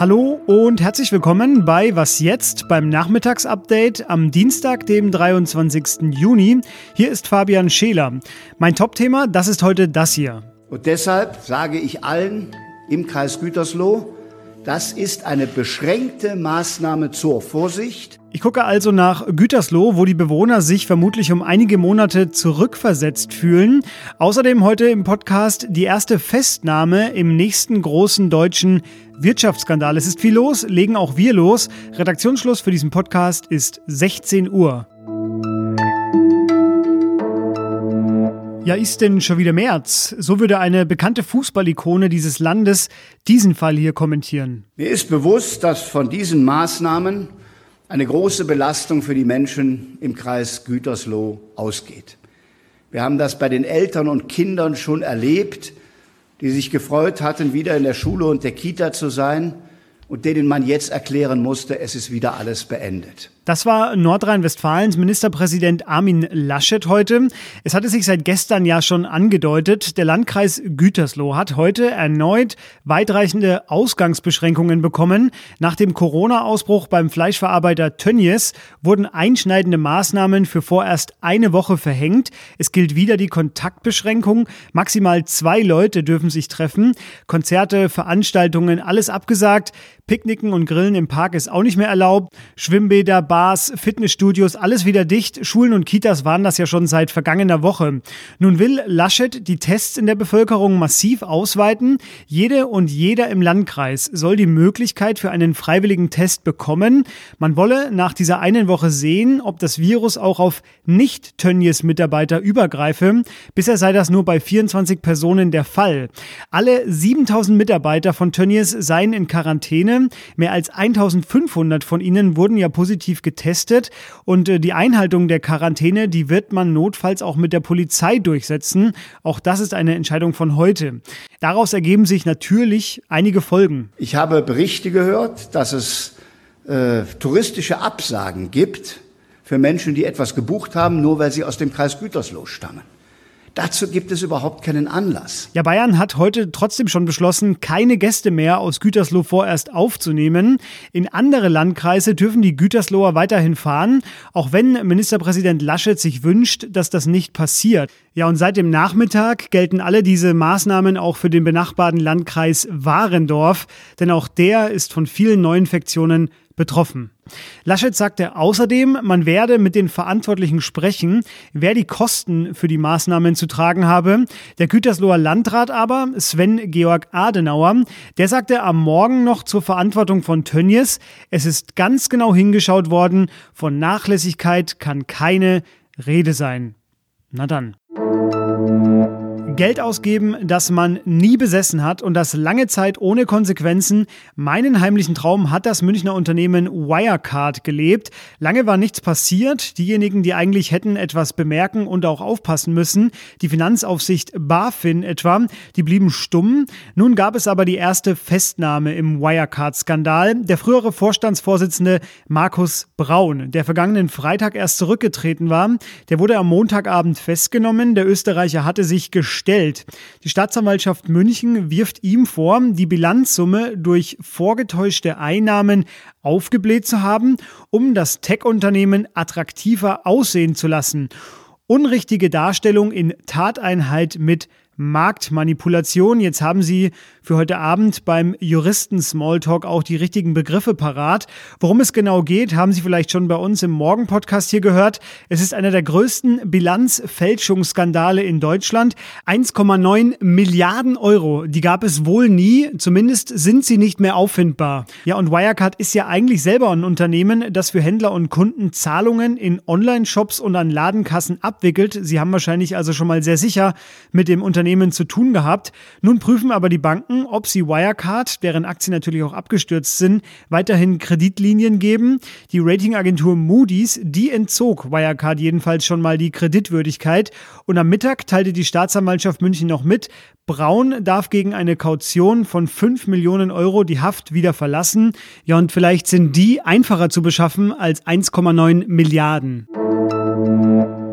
Hallo und herzlich willkommen bei Was jetzt beim Nachmittagsupdate am Dienstag, dem 23. Juni. Hier ist Fabian Scheler. Mein Topthema, das ist heute das hier. Und deshalb sage ich allen im Kreis Gütersloh, das ist eine beschränkte Maßnahme zur Vorsicht. Ich gucke also nach Gütersloh, wo die Bewohner sich vermutlich um einige Monate zurückversetzt fühlen. Außerdem heute im Podcast die erste Festnahme im nächsten großen deutschen Wirtschaftsskandal. Es ist viel los, legen auch wir los. Redaktionsschluss für diesen Podcast ist 16 Uhr. Ja, ist denn schon wieder März? So würde eine bekannte Fußballikone dieses Landes diesen Fall hier kommentieren. Mir ist bewusst, dass von diesen Maßnahmen eine große Belastung für die Menschen im Kreis Gütersloh ausgeht. Wir haben das bei den Eltern und Kindern schon erlebt, die sich gefreut hatten, wieder in der Schule und der Kita zu sein und denen man jetzt erklären musste, es ist wieder alles beendet. Das war Nordrhein-Westfalens Ministerpräsident Armin Laschet heute. Es hatte sich seit gestern ja schon angedeutet, der Landkreis Gütersloh hat heute erneut weitreichende Ausgangsbeschränkungen bekommen. Nach dem Corona-Ausbruch beim Fleischverarbeiter Tönnies wurden einschneidende Maßnahmen für vorerst eine Woche verhängt. Es gilt wieder die Kontaktbeschränkung. Maximal zwei Leute dürfen sich treffen. Konzerte, Veranstaltungen, alles abgesagt. Picknicken und Grillen im Park ist auch nicht mehr erlaubt. Schwimmbäder, Bars, Fitnessstudios, alles wieder dicht. Schulen und Kitas waren das ja schon seit vergangener Woche. Nun will Laschet die Tests in der Bevölkerung massiv ausweiten. Jede und jeder im Landkreis soll die Möglichkeit für einen freiwilligen Test bekommen. Man wolle nach dieser einen Woche sehen, ob das Virus auch auf Nicht-Tönnies-Mitarbeiter übergreife. Bisher sei das nur bei 24 Personen der Fall. Alle 7000 Mitarbeiter von Tönnies seien in Quarantäne. Mehr als 1500 von ihnen wurden ja positiv getestet und äh, die Einhaltung der Quarantäne, die wird man notfalls auch mit der Polizei durchsetzen. Auch das ist eine Entscheidung von heute. Daraus ergeben sich natürlich einige Folgen. Ich habe Berichte gehört, dass es äh, touristische Absagen gibt für Menschen, die etwas gebucht haben, nur weil sie aus dem Kreis Gütersloh stammen. Dazu gibt es überhaupt keinen Anlass. Ja, Bayern hat heute trotzdem schon beschlossen, keine Gäste mehr aus Gütersloh vorerst aufzunehmen. In andere Landkreise dürfen die Gütersloher weiterhin fahren, auch wenn Ministerpräsident Laschet sich wünscht, dass das nicht passiert. Ja, und seit dem Nachmittag gelten alle diese Maßnahmen auch für den benachbarten Landkreis Warendorf, denn auch der ist von vielen Neuinfektionen betroffen. Laschet sagte außerdem, man werde mit den Verantwortlichen sprechen, wer die Kosten für die Maßnahmen zu tragen habe. Der Gütersloher Landrat aber, Sven Georg Adenauer, der sagte am Morgen noch zur Verantwortung von Tönnies, es ist ganz genau hingeschaut worden, von Nachlässigkeit kann keine Rede sein. Na dann. Geld ausgeben, das man nie besessen hat und das lange Zeit ohne Konsequenzen. Meinen heimlichen Traum hat das Münchner Unternehmen Wirecard gelebt. Lange war nichts passiert. Diejenigen, die eigentlich hätten etwas bemerken und auch aufpassen müssen, die Finanzaufsicht BaFin etwa, die blieben stumm. Nun gab es aber die erste Festnahme im Wirecard-Skandal. Der frühere Vorstandsvorsitzende Markus Braun, der vergangenen Freitag erst zurückgetreten war, der wurde am Montagabend festgenommen. Der Österreicher hatte sich gestellt gestellt. Die Staatsanwaltschaft München wirft ihm vor, die Bilanzsumme durch vorgetäuschte Einnahmen aufgebläht zu haben, um das Tech-Unternehmen attraktiver aussehen zu lassen. Unrichtige Darstellung in Tateinheit mit Marktmanipulation. Jetzt haben Sie für heute Abend beim Juristen Smalltalk auch die richtigen Begriffe parat. Worum es genau geht, haben Sie vielleicht schon bei uns im Morgen-Podcast hier gehört. Es ist einer der größten Bilanzfälschungsskandale in Deutschland. 1,9 Milliarden Euro, die gab es wohl nie. Zumindest sind sie nicht mehr auffindbar. Ja, und Wirecard ist ja eigentlich selber ein Unternehmen, das für Händler und Kunden Zahlungen in Online-Shops und an Ladenkassen abwickelt. Sie haben wahrscheinlich also schon mal sehr sicher mit dem Unternehmen Unternehmen zu tun gehabt. Nun prüfen aber die Banken, ob sie Wirecard, deren Aktien natürlich auch abgestürzt sind, weiterhin Kreditlinien geben. Die Ratingagentur Moody's, die entzog Wirecard jedenfalls schon mal die Kreditwürdigkeit. Und am Mittag teilte die Staatsanwaltschaft München noch mit, Braun darf gegen eine Kaution von 5 Millionen Euro die Haft wieder verlassen. Ja, und vielleicht sind die einfacher zu beschaffen als 1,9 Milliarden.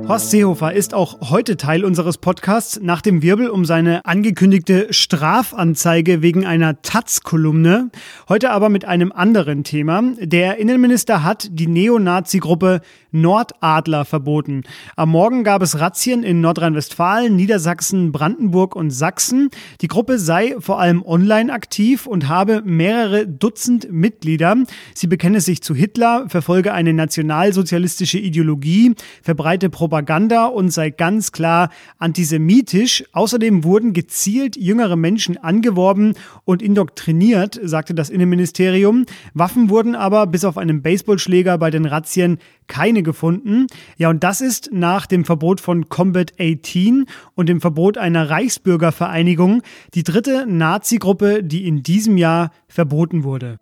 Horst Seehofer ist auch heute Teil unseres Podcasts nach dem Wirbel um seine angekündigte Strafanzeige wegen einer Taz-Kolumne. Heute aber mit einem anderen Thema. Der Innenminister hat die Neonazi-Gruppe Nordadler verboten. Am Morgen gab es Razzien in Nordrhein-Westfalen, Niedersachsen, Brandenburg und Sachsen. Die Gruppe sei vor allem online aktiv und habe mehrere Dutzend Mitglieder. Sie bekenne sich zu Hitler, verfolge eine nationalsozialistische Ideologie, verbreite Propaganda und sei ganz klar antisemitisch. Außerdem wurden gezielt jüngere Menschen angeworben und indoktriniert, sagte das Innenministerium. Waffen wurden aber bis auf einen Baseballschläger bei den Razzien keine gefunden. Ja, und das ist nach dem Verbot von Combat 18 und dem Verbot einer Reichsbürgervereinigung die dritte Nazi-Gruppe, die in diesem Jahr verboten wurde.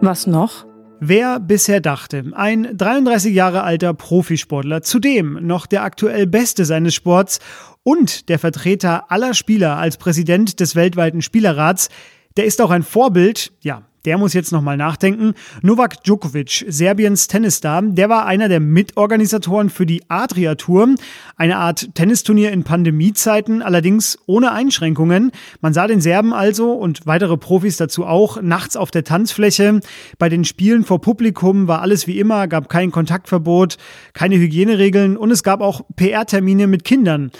Was noch? Wer bisher dachte, ein 33 Jahre alter Profisportler, zudem noch der aktuell Beste seines Sports und der Vertreter aller Spieler als Präsident des weltweiten Spielerrats, der ist auch ein Vorbild, ja, der muss jetzt nochmal nachdenken. Novak Djokovic, Serbiens Tennisstar, der war einer der Mitorganisatoren für die Adria Tour, eine Art Tennisturnier in Pandemiezeiten, allerdings ohne Einschränkungen. Man sah den Serben also und weitere Profis dazu auch nachts auf der Tanzfläche. Bei den Spielen vor Publikum war alles wie immer, gab kein Kontaktverbot, keine Hygieneregeln und es gab auch PR-Termine mit Kindern.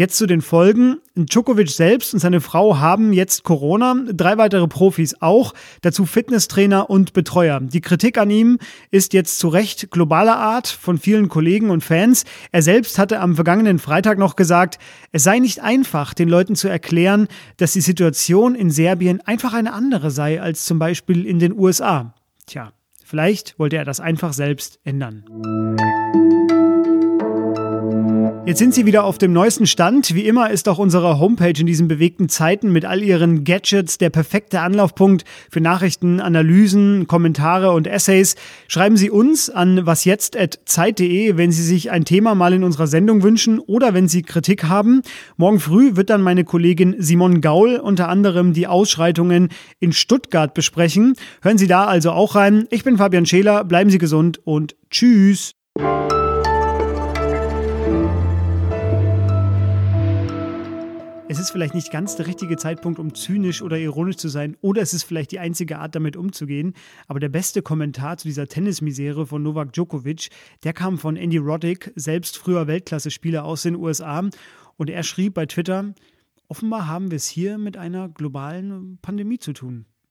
Jetzt zu den Folgen. Djokovic selbst und seine Frau haben jetzt Corona, drei weitere Profis auch, dazu Fitnesstrainer und Betreuer. Die Kritik an ihm ist jetzt zu Recht globaler Art von vielen Kollegen und Fans. Er selbst hatte am vergangenen Freitag noch gesagt, es sei nicht einfach, den Leuten zu erklären, dass die Situation in Serbien einfach eine andere sei als zum Beispiel in den USA. Tja, vielleicht wollte er das einfach selbst ändern. Jetzt sind Sie wieder auf dem neuesten Stand. Wie immer ist auch unsere Homepage in diesen bewegten Zeiten mit all Ihren Gadgets der perfekte Anlaufpunkt für Nachrichten, Analysen, Kommentare und Essays. Schreiben Sie uns an wasjetzt.zeit.de, wenn Sie sich ein Thema mal in unserer Sendung wünschen oder wenn Sie Kritik haben. Morgen früh wird dann meine Kollegin Simon Gaul unter anderem die Ausschreitungen in Stuttgart besprechen. Hören Sie da also auch rein. Ich bin Fabian Scheler. Bleiben Sie gesund und tschüss. Es ist vielleicht nicht ganz der richtige Zeitpunkt, um zynisch oder ironisch zu sein, oder es ist vielleicht die einzige Art, damit umzugehen. Aber der beste Kommentar zu dieser Tennismisere von Novak Djokovic, der kam von Andy Roddick, selbst früher Weltklasse-Spieler aus den USA. Und er schrieb bei Twitter, offenbar haben wir es hier mit einer globalen Pandemie zu tun.